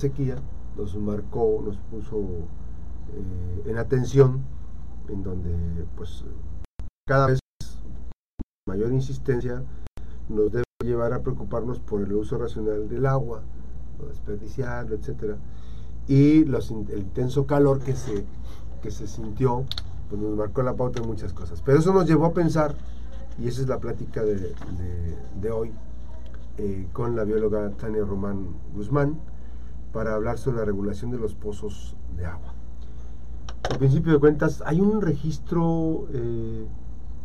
sequía nos marcó, nos puso eh, en atención, en donde pues cada vez mayor insistencia nos debe llevar a preocuparnos por el uso racional del agua, no desperdiciarlo, etcétera, y el intenso calor que se, que se sintió, pues nos marcó la pauta en muchas cosas. Pero eso nos llevó a pensar, y esa es la plática de, de, hoy, eh, con la bióloga Tania Román Guzmán, para hablar sobre la regulación de los pozos de agua. Al principio de cuentas, hay un registro, eh,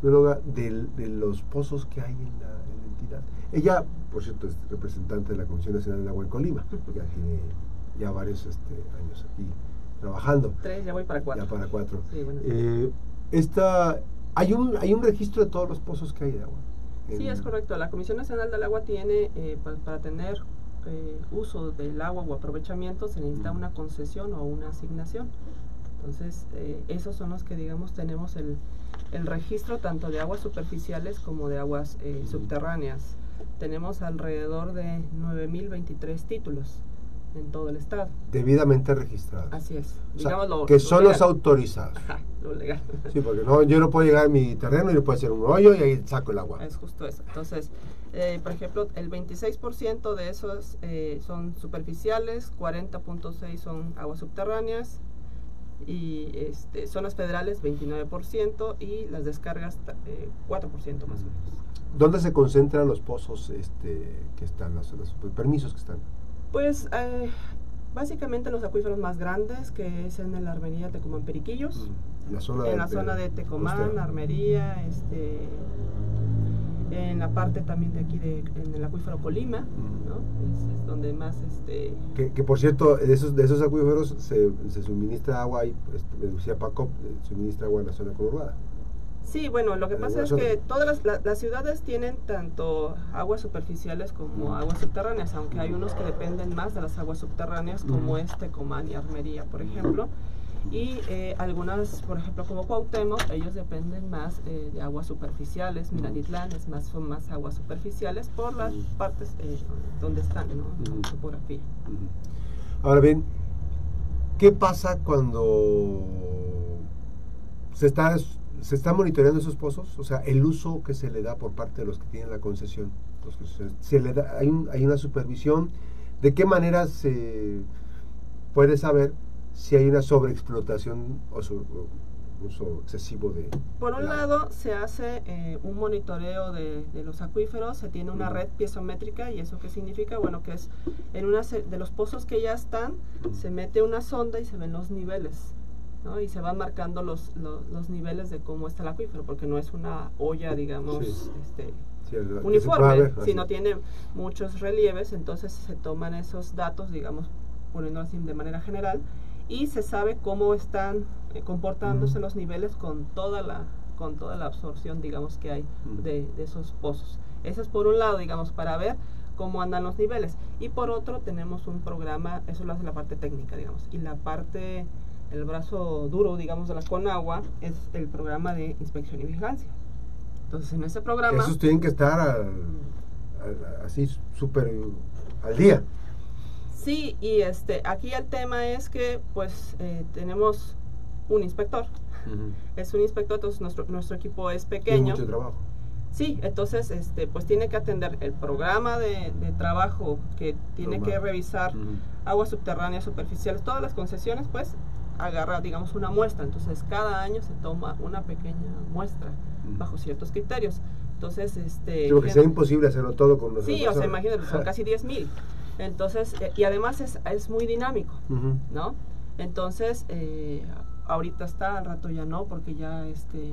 de, de, los pozos que hay en la, entidad. Ella, por cierto, es representante de la Comisión Nacional del Agua en Colima, ya tiene ya varios este, años aquí trabajando. Tres, ya voy para cuatro. Ya para cuatro. Eh, esta, hay, un, hay un registro de todos los pozos que hay de agua. Sí, es correcto. La Comisión Nacional del Agua tiene, eh, para, tener eh, uso del agua o aprovechamiento, se necesita una concesión o una asignación. Entonces, esos son los que, digamos, tenemos el, el, registro tanto de aguas superficiales como de aguas subterráneas. Tenemos alrededor de 9.023 títulos en todo el estado. Debidamente registrados. Así es. que son los autorizados. Ajá, lo legal. Sí, porque no, yo no puedo llegar a mi terreno y le puedo hacer un hoyo y ahí saco el agua. Es justo eso. Entonces, eh, por ejemplo, el 26% de esos eh, son superficiales, 40.6 son aguas subterráneas y este, zonas federales 29% y las descargas 4% eh, más o menos. ¿Dónde se concentran los pozos este, que están, los permisos que están? Pues eh, básicamente los acuíferos más grandes, que es en la armería Tecomán Periquillos, mm, la zona en la zona de Tecomán, Armería, este, en la parte también de aquí de, en el acuífero Colima. ¿no? Es, donde más este que, por cierto de esos de esos acuíferos se, se suministra agua y pues, decía Paco eh, suministra agua en la zona conurbada. Sí, bueno, lo que pasa es que todas las, ciudades tienen tanto aguas superficiales como aguas subterráneas, aunque hay unos que dependen más de las aguas subterráneas, como este Comán y Armería, por ejemplo. Y eh, algunas, por ejemplo, como Cuauhtémoc, ellos dependen más eh, de aguas superficiales. Miranitlán es más, son más aguas superficiales por las partes eh, donde están, ¿no? La topografía. Ahora bien, ¿qué pasa cuando se está ¿Se están monitoreando esos pozos? O sea, el uso que se le da por parte de los que tienen la concesión. Los que se, le da, hay, hay una supervisión. ¿De qué manera se puede saber si hay una sobreexplotación o uso excesivo de... Por un lado, se hace eh, un monitoreo de, los acuíferos, se tiene una red piezométrica y eso qué significa, bueno, que es en una de los pozos que ya están, se mete una sonda y se ven los niveles. Y se van marcando los, los, niveles de cómo está el acuífero, porque no es una olla, digamos, este, uniforme, sino tiene muchos relieves, entonces se toman esos datos, digamos, poniendo así de manera general, y se sabe cómo están eh, comportándose los niveles con toda la con toda la absorción, digamos, que hay de, de esos pozos. Eso es por un lado, digamos, para ver cómo andan los niveles. Y por otro, tenemos un programa, eso lo hace la parte técnica, digamos, y la parte el brazo duro, digamos, de la Conagua es el programa de inspección y vigilancia. Entonces, en ese programa... Esos tienen que estar así súper al día. Sí, y este, aquí el tema es que, pues, eh, tenemos un inspector. Es un inspector, entonces nuestro, nuestro equipo es pequeño. Mucho trabajo. Sí, entonces este, pues tiene que atender el programa de, trabajo que tiene que revisar aguas subterráneas, superficiales, todas las concesiones, pues agarra, digamos, una muestra. Entonces, cada año se toma una pequeña muestra bajo ciertos criterios. Entonces, este... Creo que sea imposible hacerlo todo con los Sí, o sea, imagínate, son casi 10 mil. Entonces, eh, y además es, es muy dinámico, ¿no? Entonces, eh, ahorita está, al rato ya no, porque ya este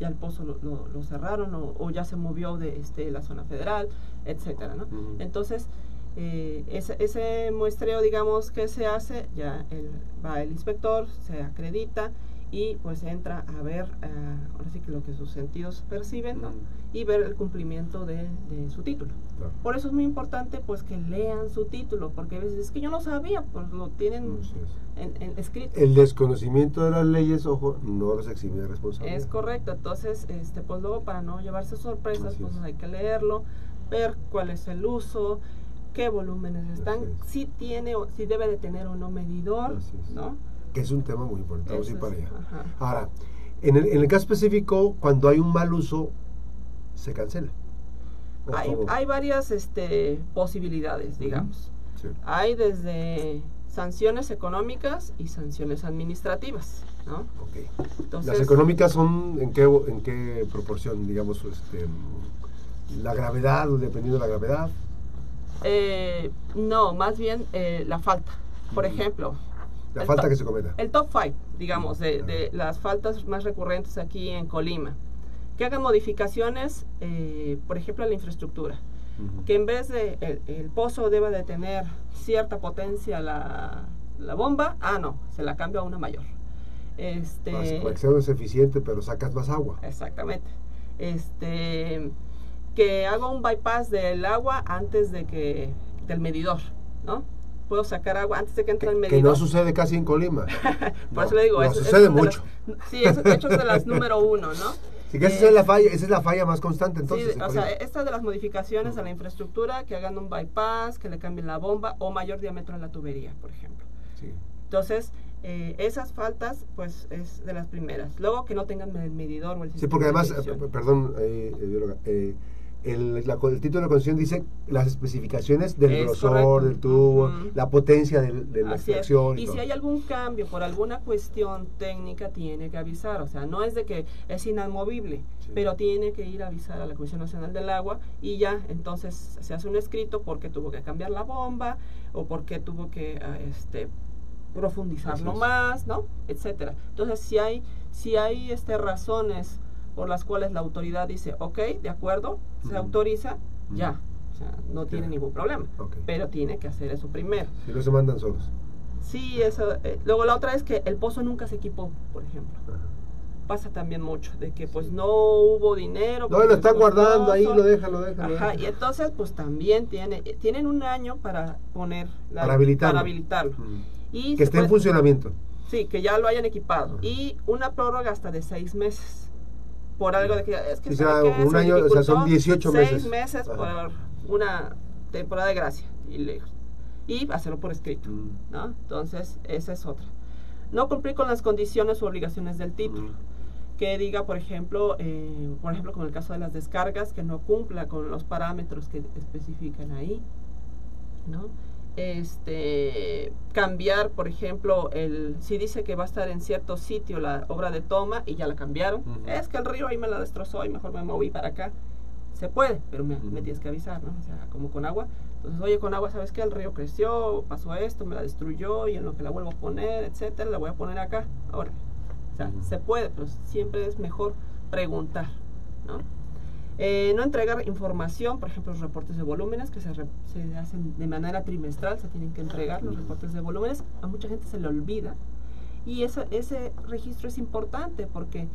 ya el pozo lo, lo, cerraron o, ya se movió de este, la zona federal, etcétera, ¿no? Entonces, eh, ese, ese, muestreo, digamos, que se hace, ya el, va el inspector, se acredita y pues entra a ver, uh, ahora sí que lo que sus sentidos perciben, ¿no? Y ver el cumplimiento de, de su título. Por eso es muy importante pues que lean su título, porque a veces es que yo no sabía, pues lo tienen en, escrito. El desconocimiento de las leyes, ojo, no los exime de responsabilidad. Es correcto, entonces, este, pues luego para no llevarse sorpresas, pues hay que leerlo, ver cuál es el uso, qué volúmenes están, es. si tiene o si debe de tener o no medidor, Así es. Que es un tema muy importante. Vamos a ir Eso para es, allá. ajá. Ahora, en el, en el caso específico, cuando hay un mal uso, se cancela. ¿O Hay, varias este, posibilidades, digamos. Sí. Hay desde sanciones económicas y sanciones administrativas, ¿no? Entonces, Las económicas son en qué, en qué proporción, digamos, este, mm, la gravedad, dependiendo de la gravedad. eh, no, más bien eh, la falta. Por Ujú. ejemplo, La El falta que se cometa. el top 5, digamos, de, de las faltas más recurrentes aquí en Colima. Que hagan modificaciones, eh, por ejemplo, a la infraestructura. Ujú. Que en vez de el, el pozo debe de tener cierta potencia la, la bomba, ah, no, se la cambia a una mayor. Este, sea más eficiente, pero sacas más agua. Exactamente. Este, que haga un bypass del agua antes de que del medidor, ¿no? Puedo sacar agua antes de que entre el medidor. que no sucede casi en Colima. Por No, eso le digo, no, sucede las- mucho. sí, es, de hecho es de las número uno, ¿no? Sí, que esa, Eh, es la falla, esa es la falla más constante, entonces. sí, en o sea, esta de las modificaciones a la infraestructura, que hagan un bypass, que le cambien la bomba o mayor diámetro en la tubería, por ejemplo. Sí. Entonces, eh, esas faltas, pues, es de las primeras. Luego, que no tengan el medidor o el Sí, sistema porque de además, eh, perdón, eh, eh, eh, el, la- el título de la concesión dice las especificaciones del Es grosor correcto. del tubo, la potencia del- de la extracción. Y si hay algún cambio por alguna cuestión técnica, tiene que avisar. O sea, no es de que es inamovible, Sí. pero tiene que ir a avisar a la Comisión Nacional del Agua y ya, entonces se hace un escrito porque tuvo que cambiar la bomba o porque tuvo que ah, este, profundizarlo más, ¿no? Etcétera. Entonces, si hay, si hay este, razones por las cuales la autoridad dice, ok, de acuerdo, se autoriza, ya. O sea, no tiene ningún problema. Pero tiene que hacer eso primero. Si no se mandan solos. Sí, eso. eh, luego la otra es que el pozo nunca se equipó, por ejemplo. Ajá. Pasa también mucho, de que pues no hubo dinero. No, lo es están guardando ahí, lo dejan, lo dejan. Ajá, dejan. y entonces pues también tiene, eh, tienen un año para poner... la- Para habilitarlo. Para habilitarlo. Y Que esté en funcionamiento. Sí, que ya lo hayan equipado. Ajá. Y una prórroga hasta de seis meses. Por algo de que es que ¿sabe será qué? un año, o sea, son dificultó 18 seis meses. meses Ajá. por una temporada de gracia. Y, le- y hacerlo por escrito. Mm. ¿no? Entonces, esa es otra. No cumplir con las condiciones o obligaciones del título. Mm. Que diga, por ejemplo, eh, por ejemplo, con el caso de las descargas, que no cumpla con los parámetros que especifican ahí, ¿no? Este, cambiar, por ejemplo, el, si dice que va a estar en cierto sitio la obra de toma y ya la cambiaron, es que el río ahí me la destrozó y mejor me moví para acá. Se puede, pero me, tienes que avisar, ¿no? O sea, como con agua. Entonces, oye, con agua, ¿sabes qué? El río creció, pasó esto, me la destruyó y en lo que la vuelvo a poner, etcétera, la voy a poner acá. Ahora, o sea, se puede, pero siempre es mejor preguntar, ¿no? Eh, no entregar información, por ejemplo, los reportes de volúmenes que se, re- se hacen de manera trimestral, se tienen que entregar los reportes de volúmenes. A mucha gente se le olvida. Y eso, ese registro es importante porque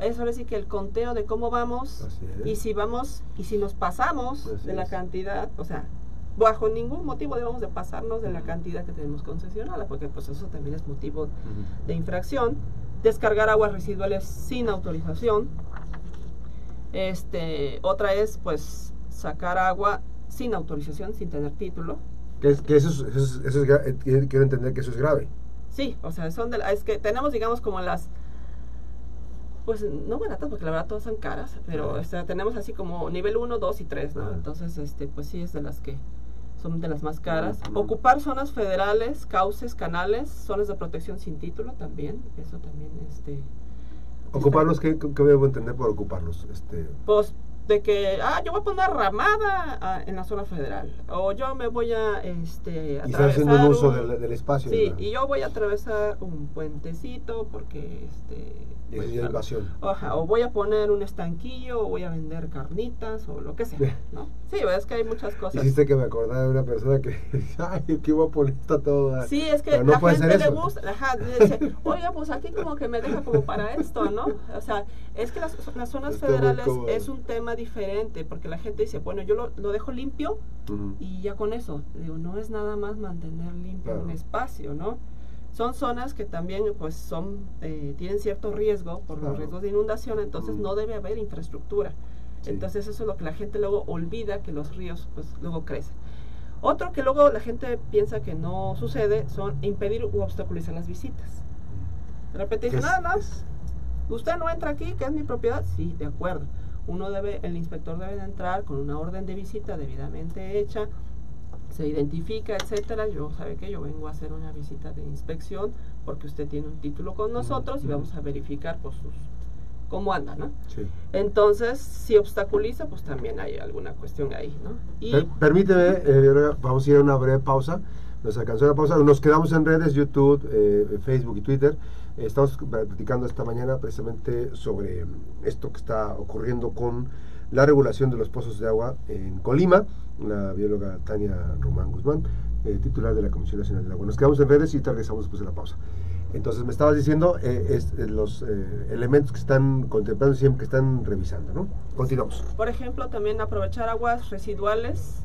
es ahora sí que el conteo de cómo vamos y si vamos y si nos pasamos Así de la es. cantidad, o sea, bajo ningún motivo debemos de pasarnos de la cantidad que tenemos concesionada, porque pues eso también es motivo de infracción, descargar aguas residuales sin autorización. Este, otra es pues sacar agua sin autorización, sin tener título. Que, es- que eso, es, eso, es- eso es eh, quiero entender que eso es grave. Sí, o sea, son de es que tenemos digamos como las pues no baratas porque la verdad todas son caras, pero Ajá. o sea, tenemos así como nivel 1, 2 y 3, ¿no? Entonces, este pues sí es de las que son de las más caras. Ocupar zonas federales, cauces, canales, zonas de protección sin título también, eso también este Ocuparlos, ¿qué, qué debo entender por ocuparlos? Este, pues de que ah yo voy a poner ramada ah, en la zona federal o yo me voy a este y estar haciendo un atravesar uso un- del, del espacio. sí y yo voy a atravesar un puentecito porque este pues, es invasión. Ajá, o voy a poner un estanquillo, o voy a vender carnitas, o lo que sea, ¿no? Sí, es que hay muchas cosas. Hiciste que me acordara de una persona que ay, ¿qué voy a poner esta toda? Sí, es que no la gente le gusta, ajá, dice, oiga, pues aquí como que me deja como para esto, ¿no? O sea, es que las, las zonas Está federales es un tema diferente, porque la gente dice, bueno, yo lo, lo dejo limpio Ujú. y ya con eso, digo, no es nada más mantener limpio Claro. un espacio, ¿no? Son zonas que también, pues, son, eh, tienen cierto riesgo por Claro. los riesgos de inundación, entonces Mm. no debe haber infraestructura. Sí. Entonces eso es lo que la gente luego olvida, que los ríos, pues, luego crecen. Otro que luego la gente piensa que no sucede son impedir u obstaculizar las visitas. De repente ¿Qué dicen, nada más, usted no entra aquí, que es mi propiedad. Sí, de acuerdo. Uno debe, el inspector debe de entrar con una orden de visita debidamente hecha, se identifica, etcétera. Yo sabe que yo vengo a hacer una visita de inspección porque usted tiene un título con nosotros y vamos a verificar pues sus cómo anda, ¿no? sí. Entonces, si obstaculiza, pues también hay alguna cuestión ahí, ¿no? Y Per- permíteme, eh, vamos a ir a una breve pausa. Nos alcanzó la pausa. Nos quedamos en redes, YouTube, eh, Facebook y Twitter. Estamos platicando esta mañana precisamente sobre esto que está ocurriendo con la regulación de los pozos de agua en Colima. La bióloga Tania Román Guzmán, eh, titular de la Comisión Nacional del Agua. Nos quedamos en redes y regresamos después de la pausa. Entonces me estabas diciendo eh, eh, los eh, elementos que están contemplando siempre que están revisando, ¿no? Continuamos. por ejemplo, también aprovechar aguas residuales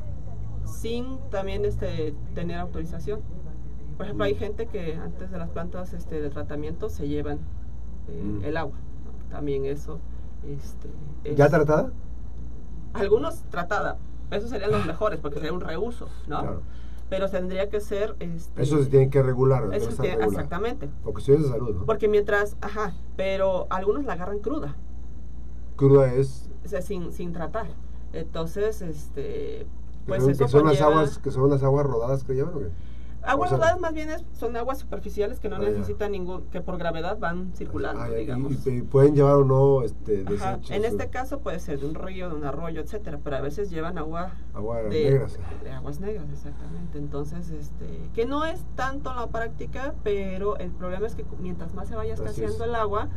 sin también este tener autorización. Por ejemplo, hay gente que antes de las plantas este, de tratamiento se llevan eh, Mm. el agua. ¿no? También eso. Este, es- ¿Ya tratada? Algunos tratada. Esos serían los mejores porque sería un reuso, ¿no? Claro. Pero tendría que ser... Este, Eso se tiene que regular. eso tiene- regulado. exactamente. Por cuestiones de salud, ¿no? Porque mientras, ajá, pero algunos la agarran cruda, Cruda es. o sea, sin, sin tratar. Entonces, este, pues eso que son las aguas que son las aguas rodadas que llevan, ¿o qué? Aguas sea- rodadas más bien es- son aguas superficiales que no Ah, necesitan ningún, que por gravedad van circulando, Ah, digamos. y, y pueden llevar o no este, desechos. En este caso puede ser de un río, de un arroyo, etcétera, pero a veces llevan agua Agua de, negras. de aguas negras, exactamente. Entonces, este, que no es tanto la práctica, pero el problema es que mientras más se vaya escaseando es. el agua,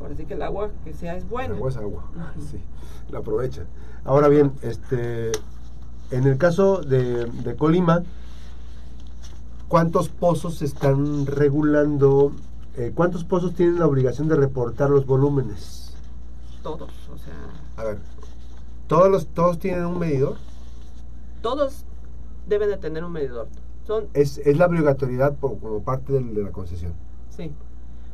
ahora sí que el agua que sea es buena. Agua es agua. Sí, la aprovechan. Ahora bien, este, en el caso de, de Colima, ¿cuántos pozos se están regulando? Eh, ¿Cuántos pozos tienen la obligación de reportar los volúmenes? Todos, o sea, A ver, ¿todos, los, todos tienen un medidor? todos deben de tener un medidor. Son, Es, es la obligatoriedad por- como parte del- de la concesión. sí.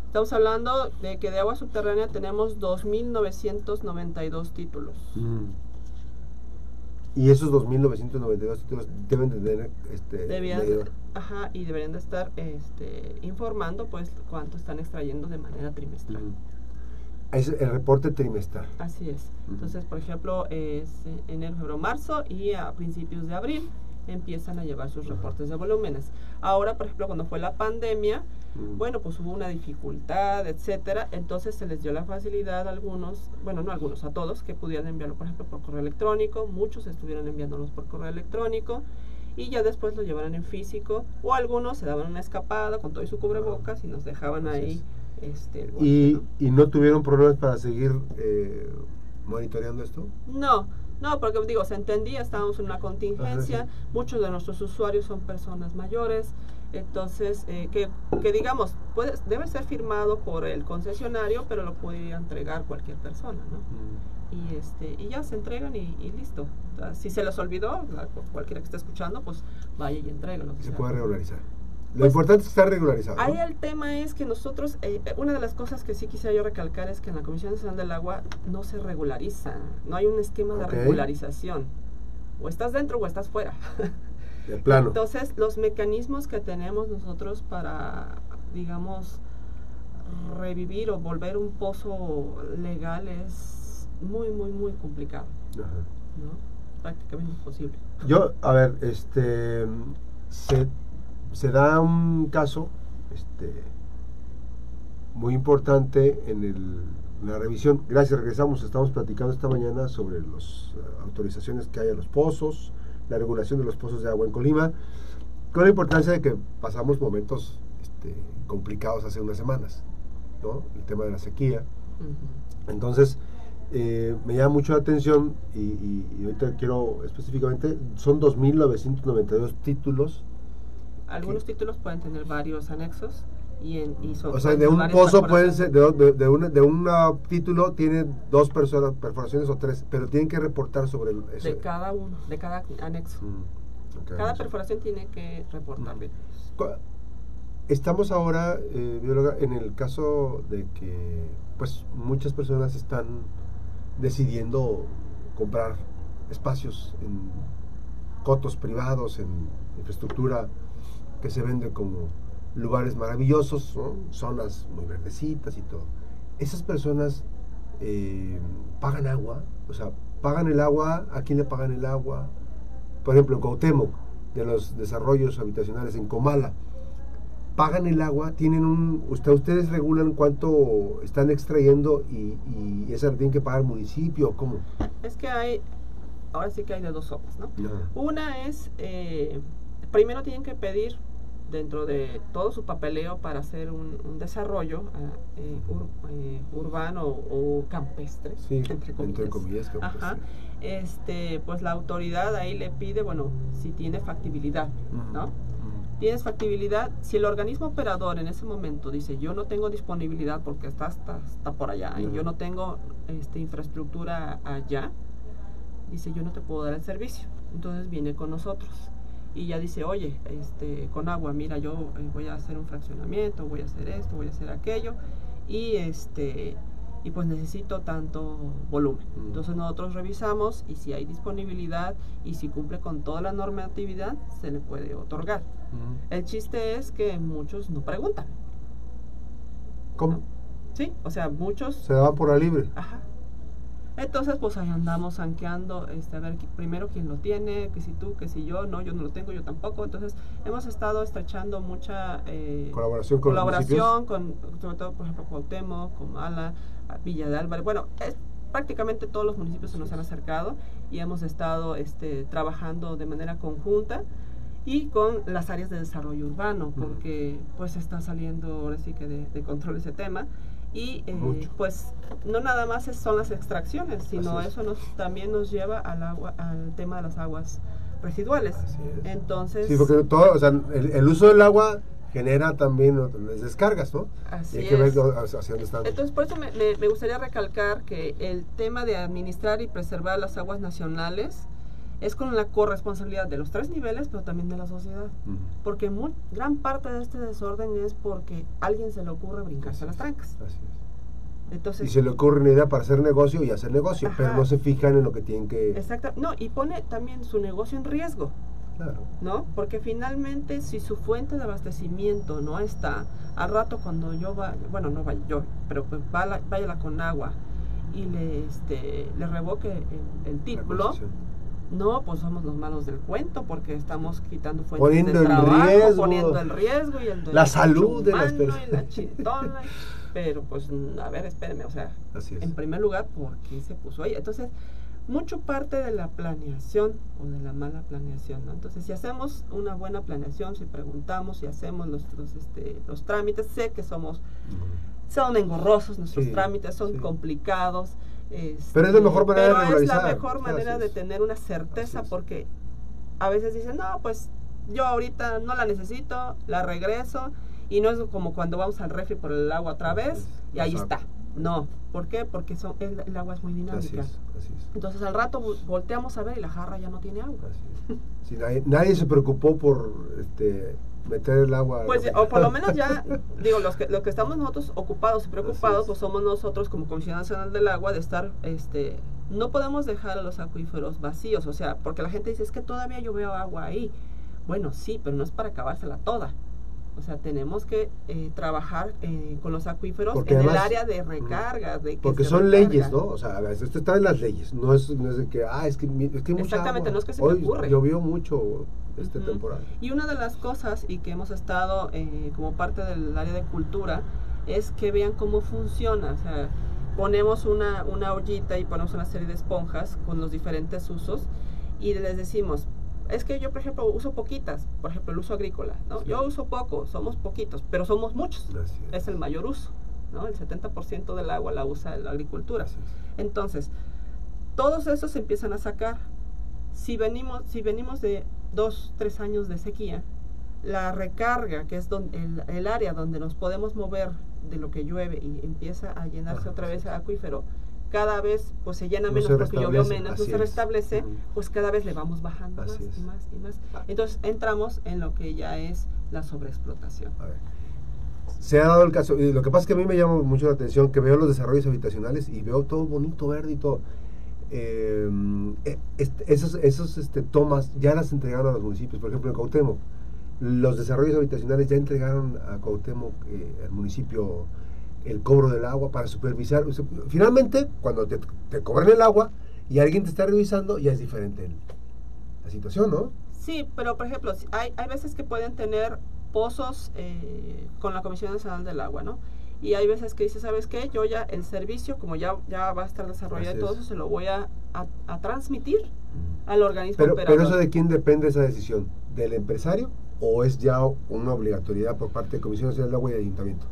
Estamos hablando de que de agua subterránea tenemos 2.992 títulos. Y esos 2.992 títulos deben de tener este Debían, ajá, y deberían de estar este, informando pues cuánto están extrayendo de manera trimestral. Es el reporte trimestral. Así es. Entonces, por ejemplo, es enero, febrero, marzo y a principios de abril empiezan a llevar sus reportes de volúmenes. Ahora, por ejemplo, cuando fue la pandemia, Bueno, pues hubo una dificultad, etcétera, entonces se les dio la facilidad a algunos, bueno, no a algunos, a todos, que pudieran enviarlo, por ejemplo, por correo electrónico, muchos estuvieron enviándolos por correo electrónico. Y ya después lo llevaron en físico, o algunos se daban una escapada con todo y su cubrebocas y nos dejaban ahí este, el y, boleto, y no tuvieron problemas para seguir eh, monitoreando esto. ¿no? No, no, porque digo, se entendía, estábamos en una contingencia, Ajá, muchos de nuestros usuarios son personas mayores, entonces, eh, que, que digamos, puede, debe ser firmado por el concesionario, pero lo puede entregar cualquier persona, ¿no? Y, este, y ya se entregan y, y listo. O sea, si se les olvidó, la- cualquiera que esté escuchando, pues vaya y entrega lo que Se sea. puede regularizar. Lo Pues, importante es está regularizado. ¿no? Ahí el tema es que nosotros, eh, eh, una de las cosas que sí quisiera yo recalcar es que en la Comisión Nacional del Agua no se regulariza, no hay un esquema de regularización. O estás dentro o estás fuera. De plano. Entonces, los mecanismos que tenemos nosotros para, digamos, revivir o volver un pozo legal es muy, muy, muy complicado, Ajá. ¿no? Prácticamente imposible. Yo, a ver, este se, se da un caso este, muy importante en el- en la revisión. Gracias, regresamos. Estamos platicando esta mañana sobre las autorizaciones que hay a los pozos, la regulación de los pozos de agua en Colima, con la importancia de que pasamos momentos este, complicados hace unas semanas, ¿no? El tema de la sequía. Entonces, eh, me llama mucho la atención y, y- y ahorita quiero específicamente, son 2.992 títulos. Algunos títulos pueden tener varios anexos y, en, y son O sea, de un pozo pueden ser, de, de, de una- de un título tiene dos personas, perforaciones o tres, pero tienen que reportar sobre el, eso. De cada uno, de cada anexo. Mm, Cada perforación tiene que reportar. Mm. bien. Estamos ahora, eh, bióloga, en el caso de que pues muchas personas están decidiendo comprar espacios en, cotos privados, en infraestructura que se vende como lugares maravillosos, ¿no? zonas muy verdecitas y todo. Esas personas eh, pagan agua, o sea, pagan el agua, ¿a quién le pagan el agua? Por ejemplo, en Cuauhtémoc, de los desarrollos habitacionales en Comala, pagan el agua, tienen un, usted, ustedes regulan cuánto están extrayendo y, y esa la tienen que pagar el municipio, ¿cómo? Es que hay, ahora sí que hay de dos sopas, ¿no? Una es, eh, primero tienen que pedir dentro de todo su papeleo para hacer un, desarrollo ah, eh, eh, urbano o, campestre, entre comillas, este, pues la autoridad ahí le pide, bueno, si tiene factibilidad, ¿no? Tienes factibilidad, si el organismo operador en ese momento dice yo no tengo disponibilidad porque está, está, está por allá y yo no tengo este, infraestructura allá, dice yo no te puedo dar el servicio. Entonces viene con nosotros y ya dice, oye, este, con agua, mira, yo eh, voy a hacer un fraccionamiento, voy a hacer esto, voy a hacer aquello, y este y pues necesito tanto volumen. Mm. Entonces nosotros revisamos y si hay disponibilidad y si cumple con toda la normatividad, se le puede otorgar. Mm. El chiste es que muchos no preguntan. ¿Cómo? Sí, o sea, muchos... Se van por la libre. Ajá. Entonces, pues ahí andamos sanqueando, este, a ver primero quién lo tiene, que si tú, que si yo, no, yo no lo tengo, yo tampoco. Entonces, hemos estado estrechando mucha eh, colaboración con colaboración con, sobre todo, por ejemplo, Cuauhtémoc, Comala, Villa de Álvarez. Bueno, es, prácticamente todos los municipios se nos han acercado y hemos estado este, trabajando de manera conjunta y con las áreas de desarrollo urbano, porque pues está saliendo ahora sí que de, de control ese tema y eh, pues no nada más son las extracciones, sino eso nos, también nos lleva al, agua, al tema de las aguas residuales. Entonces... Sí, porque todo, o sea, el, uso del agua genera también las descargas, ¿no? Así es. Entonces, por eso me, me, gustaría recalcar que el tema de administrar y preservar las aguas nacionales es con la corresponsabilidad de los tres niveles, pero también de la sociedad. Porque muy, gran parte de este desorden es porque a alguien se le ocurre brincarse las trancas. Así es. Entonces, y se le ocurre una idea para hacer negocio y hacer negocio, pero no se fijan en lo que tienen que... Exacto. No, y pone también su negocio en riesgo. Claro. ¿No? Porque finalmente si su fuente de abastecimiento no está, al rato cuando yo vaya, bueno, no vaya yo, pero pues vaya con agua y le, este, le revoque el, el título, no, pues somos los malos del cuento porque estamos quitando fuentes poniendo de trabajo, riesgo, poniendo el riesgo y el la salud de las personas. la chitona, pero pues a ver, espérenme, o sea, en primer lugar, ¿por qué se puso ahí? Entonces, mucho parte de la planeación o de la mala planeación, ¿no? Entonces, si hacemos una buena planeación, si preguntamos, si hacemos los, este, los trámites, sé que somos, son engorrosos nuestros trámites, son complicados, este, pero es la mejor manera de es la mejor manera de tener una certeza porque a veces dicen, no, pues yo ahorita no la necesito, la regreso y no es como cuando vamos al refri por el agua otra vez y ahí está. No, ¿por qué? Porque son, el, agua es muy dinámica. Entonces al rato volteamos a ver y la jarra ya no tiene agua. nadie, nadie, se preocupó por este, meter el agua. Pues, o por lo menos ya, digo, los que, los que estamos nosotros ocupados y preocupados, pues somos nosotros como Comisión Nacional del Agua de estar, este, no podemos dejar a los acuíferos vacíos, o sea, porque la gente dice, es que todavía yo veo agua ahí. Bueno, sí, pero no es para acabársela toda. O sea, tenemos que eh, trabajar eh, con los acuíferos en el área de recarga. De porque son leyes, ¿no? O sea, esto está en las leyes. No es, no es de que, ah, es que, es que Exactamente, no es que se me ocurre. Llovió mucho esta temporada. Y una de las cosas, y que hemos estado eh, como parte del área de cultura, es que vean cómo funciona. O sea, ponemos una, una ollita y ponemos una serie de esponjas con los diferentes usos y les decimos, es que yo, por ejemplo, uso poquitas, por ejemplo, el uso agrícola, ¿no? Yo uso poco, somos poquitos, pero somos muchos. Es el mayor uso, ¿no? El 70% del agua la usa la agricultura. Entonces, todos esos se empiezan a sacar. Si venimos, si venimos de dos, tres años de sequía, la recarga, que es donde, el, área donde nos podemos mover de lo que llueve y empieza a llenarse otra vez el acuífero, cada vez pues se llena menos porque llovió menos, no se restablece, pues cada vez le vamos bajando más y más y más. Ah. Entonces entramos en lo que ya es la sobreexplotación. Se ha dado el caso, y lo que pasa es que a mí me llama mucho la atención que veo los desarrollos habitacionales y veo todo bonito, verde y todo. Eh, eh, este, esos, esos este, tomas ya las entregaron a los municipios. Por ejemplo, en Cuauhtémoc, los desarrollos habitacionales ya entregaron a Cuauhtémoc, eh, al municipio, el cobro del agua para supervisar. Finalmente, cuando te, cobran el agua y alguien te está revisando, ya es diferente la situación, ¿no? Sí, pero por ejemplo, hay, hay veces que pueden tener pozos eh, con la Comisión Nacional del Agua, ¿no? Y hay veces que dice, ¿sabes qué? Yo ya el servicio, como ya, ya va a estar desarrollado Así y todo es. eso, se lo voy a, a- a transmitir al organismo Pero, operador. pero eso de quién depende esa decisión, ¿del empresario o es ya una obligatoriedad por parte de Comisión Nacional del Agua y Ayuntamiento?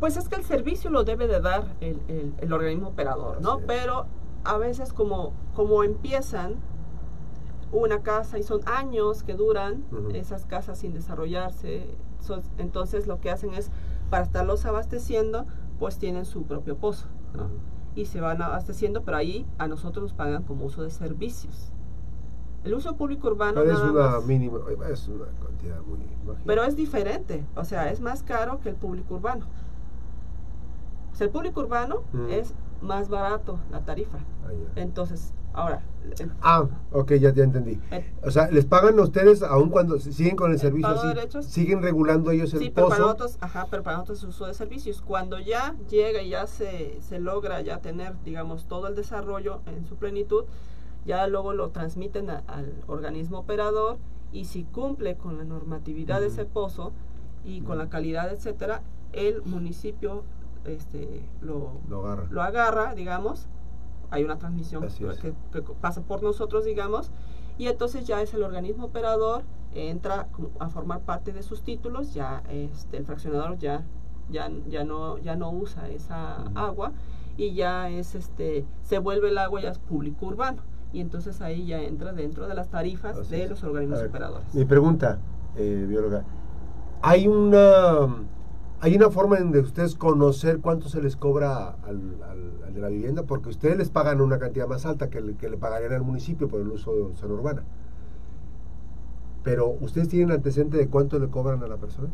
Pues es que el servicio lo debe de dar el, el- el organismo operador, ¿no? Pero a veces como, como empiezan una casa y son años que duran esas casas sin desarrollarse, so- entonces lo que hacen es, para estarlos abasteciendo, pues tienen su propio pozo. Y se van abasteciendo, pero ahí a nosotros nos pagan como uso de servicios. El uso público urbano Pero es nada una más- mínima, es una cantidad muy pero es diferente, o sea, es más caro que el público urbano. O sea, el público urbano Mm. es más barato la tarifa. Ah. Entonces, ahora, el- Ah, ok, ya, ya entendí. el- O sea, les pagan a ustedes aun cuando si- siguen con el El servicio pago de así, derechos. siguen regulando ellos el sí, pero para pozo. nosotros, ajá, pero para nosotros es uso de servicios. Cuando ya llega y ya se, se logra ya tener, digamos, todo el desarrollo en su plenitud, ya luego lo transmiten a- al organismo operador y si cumple con la normatividad de ese pozo y con la calidad, etcétera, el municipio este, lo, Lo agarran. lo agarra, digamos, hay una transmisión que, que pasa por nosotros, digamos, y entonces ya es el organismo operador, entra a formar parte de sus títulos, ya este, el fraccionador ya, ya, ya, no, ya no usa esa agua y ya es este se vuelve el agua ya es público urbano y entonces ahí ya entra dentro de las tarifas Así de es. los organismos ver, operadores. Mi pregunta, eh, bióloga, ¿hay una hay una forma en de ustedes conocer cuánto se les cobra al, al- al de la vivienda? Porque ustedes les pagan una cantidad más alta que le, que le pagarían al municipio por el uso de zona urbana. Pero, ¿ustedes tienen antecedente de cuánto le cobran a la persona?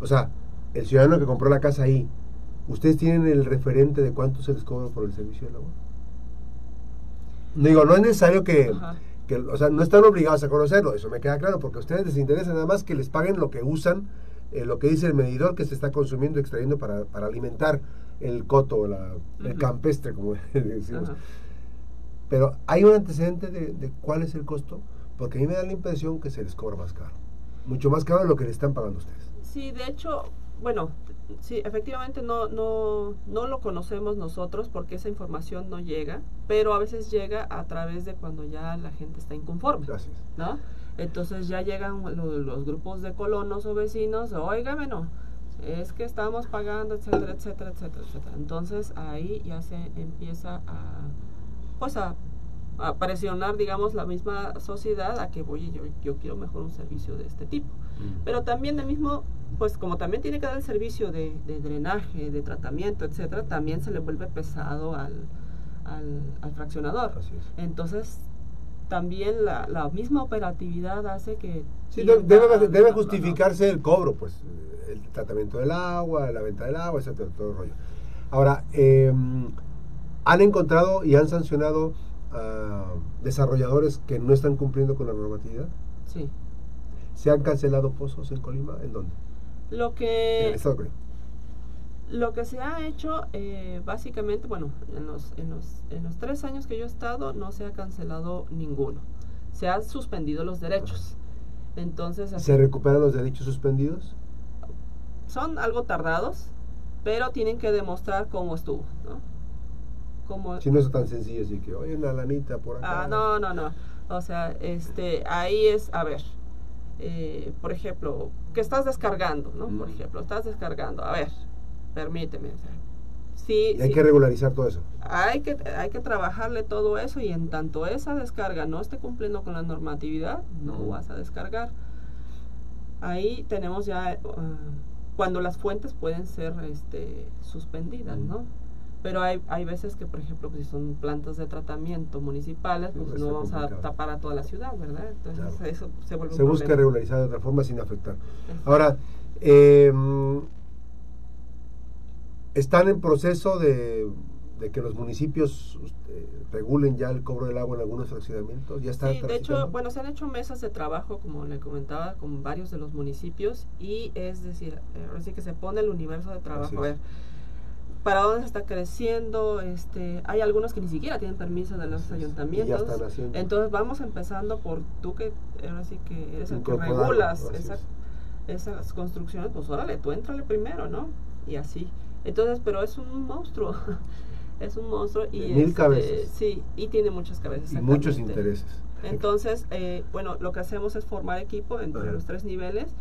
O sea, el ciudadano que compró la casa ahí, ¿ustedes tienen el referente de cuánto se les cobra por el servicio del agua? No digo, no es necesario que, que, o sea, no están obligados a conocerlo, eso me queda claro, porque a ustedes les interesa nada más que les paguen lo que usan, eh, lo que dice el medidor que se está consumiendo, extrayendo para, para alimentar el coto, la- el campestre, como decimos. Pero hay un antecedente de, de cuál es el costo, porque a mí me da la impresión que se les cobra más caro, mucho más caro de lo que le están pagando ustedes. Sí, de hecho, bueno, sí, efectivamente no, no, no lo conocemos nosotros porque esa información no llega, pero a veces llega a través de cuando ya la gente está inconforme, Gracias. ¿no? Entonces ya llegan lo- los, grupos de colonos o vecinos, óigame, no, es que estamos pagando, etcétera, etcétera, etcétera, etcétera. Entonces ahí ya se empieza a, pues a, a presionar, digamos, la misma sociedad a que, oye, yo, yo quiero mejor un servicio de este tipo. Pero también el mismo, pues como también tiene que dar el servicio de, de drenaje, de tratamiento, etcétera, también se le vuelve pesado al, al, al fraccionador. Entonces, también la, la misma operatividad hace que... Sí, debe, justificarse el cobro, pues, eh, el tratamiento del agua, la venta del agua, etcétera, todo el rollo. Ahora, eh, ¿han encontrado y han sancionado a desarrolladores que no están cumpliendo con la normatividad? Sí. ¿Se han cancelado pozos en Colima? ¿En dónde? Lo en que... el estado de Colima. Lo que se ha hecho, eh, básicamente, bueno, en los, en, los, en los tres años que yo he estado, no se ha cancelado ninguno. Se han suspendido los derechos. Entonces, ¿Se recuperan los derechos suspendidos? son algo tardados, pero tienen que demostrar cómo estuvo, ¿no? Cómo, Si no es tan sencillo, así que, oye, una lanita por acá. Ah, no, no, no. O sea, este, ahí es, a ver, eh, por ejemplo, que estás descargando, ¿no? Por ejemplo, estás descargando. A ver, permíteme. o sea, sí, Y hay sí, que regularizar todo eso. hay que, hay que trabajarle todo eso y en tanto esa descarga no esté cumpliendo con la normatividad, no vas a descargar. Ahí tenemos ya ah, cuando las fuentes pueden ser este, suspendidas. ¿no? Pero hay, hay veces que, por ejemplo, pues, si son plantas de tratamiento municipales, Sí, pues no vamos complicado. a tapar a toda la ciudad, ¿verdad? Entonces Claro. eso se vuelve Se un busca problema. regularizar de otra forma sin afectar. Ahora, eh, están en proceso de, de que los municipios eh, regulen ya el cobro del agua en algunos fraccionamientos? ¿Ya está sí, de hecho, bueno, se han hecho mesas de trabajo, como le comentaba, con varios de los municipios y es decir, eh, ahora sí que se pone el universo de trabajo. A ver, para dónde se está creciendo, este, hay algunos que ni siquiera tienen permiso de los ayuntamientos. Entonces vamos empezando por tú que ahora sí que eres el que regulas esas construcciones, pues órale, tú entrale primero, ¿no? Y así. Entonces, pero es un monstruo. es un monstruo y mil este, cabezas. sí, y tiene muchas cabezas. Y muchos intereses. Entonces, eh, bueno, lo que hacemos es formar equipo entre los tres niveles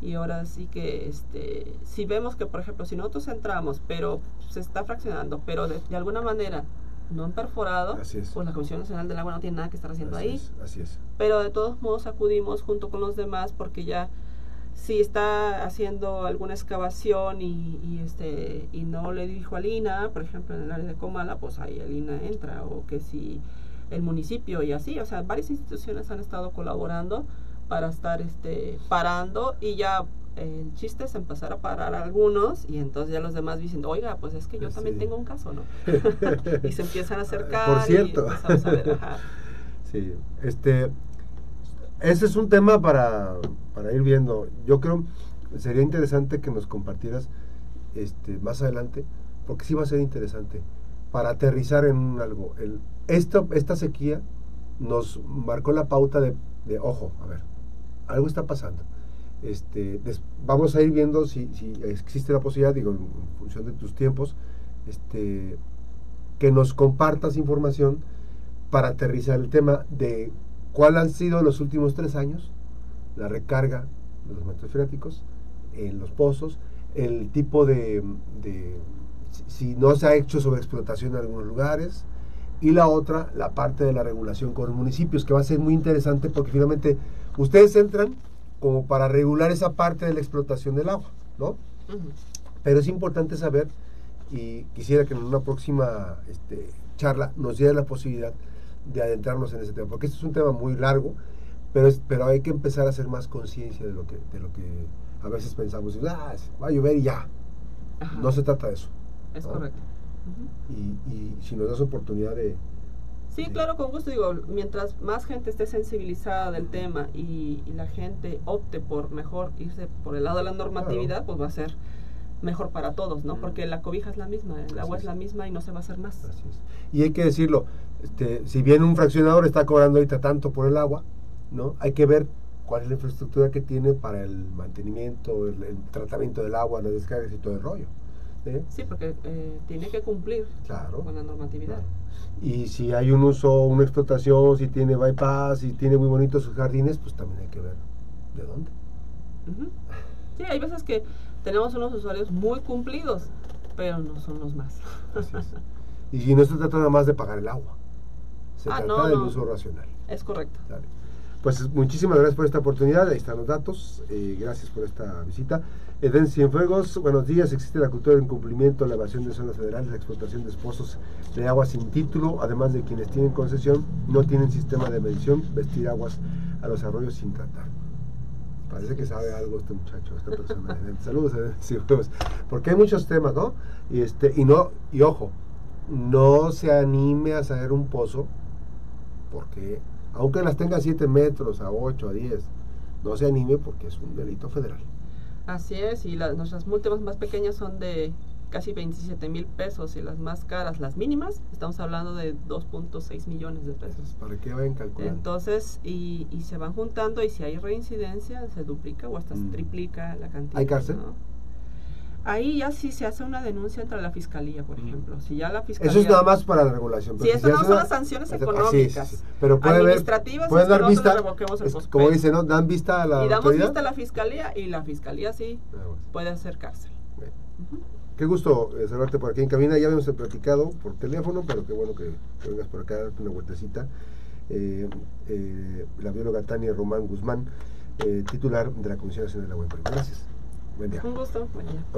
y ahora sí que este si vemos que por ejemplo si nosotros entramos pero se está fraccionando pero de, alguna manera no han perforado pues la Comisión Nacional del Agua no tiene nada que estar haciendo ahí así es pero de todos modos acudimos junto con los demás porque ya si está haciendo alguna excavación y, y, este y no le dijo a Lina, por ejemplo en el área de Comala, pues ahí Lina entra, o que si el municipio y así, o sea, varias instituciones han estado colaborando para estar este parando y ya el chiste es empezar a parar a algunos y entonces ya los demás dicen, oiga, pues es que yo también tengo un caso, ¿no? y se empiezan a acercar. Por cierto. sí, este, ese es un tema para, para ir viendo. Yo creo sería interesante que nos compartieras este, más adelante, porque sí va a ser interesante, para aterrizar en algo. El, esto, esta sequía nos marcó la pauta de, de ojo, a ver, algo está pasando. Este, vamos a ir viendo si, existe la posibilidad, digo, en función de tus tiempos, este, que nos compartas información para aterrizar el tema de cuál han sido los últimos tres años la recarga de los metros freáticos en los pozos, el tipo de, de si no se ha hecho sobre explotación en algunos lugares, y la otra, la parte de la regulación con los municipios, que va a ser muy interesante porque finalmente ustedes entran como para regular esa parte de la explotación del agua, ¿no? Pero es importante saber, y quisiera que en una próxima este, charla nos diera la posibilidad de adentrarnos en ese tema, porque este es un tema muy largo, pero, es, pero hay que empezar a hacer más conciencia de lo que de lo que a veces pensamos, ah, va a llover y ya. No se trata de eso. Es correcto. y, y si nos das oportunidad de, Sí, claro, con gusto. Digo, mientras más gente esté sensibilizada del tema y, la gente opte por mejor irse por el lado de la normatividad, pues va a ser mejor para todos, ¿no? Porque la cobija es la misma, el agua es. la misma y no se va a hacer más. Así es. Y hay que decirlo, este, si bien un fraccionador está cobrando ahorita tanto por el agua, ¿no? Hay que ver cuál es la infraestructura que tiene para el mantenimiento, el, tratamiento del agua, las descargas y todo el rollo. ¿eh? Sí, porque eh, tiene que cumplir con la normatividad. Y si hay un uso, una explotación, si tiene bypass, si tiene muy bonitos sus jardines, pues también hay que ver de dónde. Sí, hay veces que tenemos unos usuarios muy cumplidos, pero no son los más. Y si no se trata nada más de pagar el agua, se ah, trata del uso racional. Es correcto. Pues muchísimas gracias por esta oportunidad, ahí están los datos, eh, gracias por esta visita. Eden Cienfuegos, buenos días. Existe la cultura de incumplimiento, la evasión de zonas federales, la explotación de esposos de agua sin título, además de quienes tienen concesión, no tienen sistema de medición, vestir aguas a los arroyos sin tratar. Parece que sabe algo este muchacho, esta persona. Saludos, Eden Cienfuegos. Porque hay muchos temas, ¿no? Y, este, y, no, y ojo, no se anime a saber un pozo, porque aunque las tenga a 7 metros, a 8, a 10, no se anime porque es un delito federal. Así es, y nuestras multas más pequeñas son de casi 27 mil pesos y las más caras, las mínimas, estamos hablando de 2.6 millones de pesos. ¿Para qué vayan calculando? Entonces, y, y, se van juntando y si hay reincidencia, se duplica o hasta se mm. triplica la cantidad. ¿Hay cárcel? Ahí ya sí se hace una denuncia entre la fiscalía, por ejemplo. Si ya la fiscalía. Eso es nada más para la regulación. Sí, eso no son las sanciones económicas. Pero puede administrativas. Pueden dar vista. como dice, ¿no? Dan vista a la. Y damos vista a la fiscalía y la fiscalía sí puede hacer cárcel. Qué gusto eh, saludarte por aquí en cabina. Ya habíamos platicado por teléfono, pero qué bueno que, vengas por acá a darte una vueltecita. Eh, eh, la bióloga Tania Román Guzmán, titular de la Comisión Nacional de la Agua. Gracias. Buen día. Un gusto. Buen día.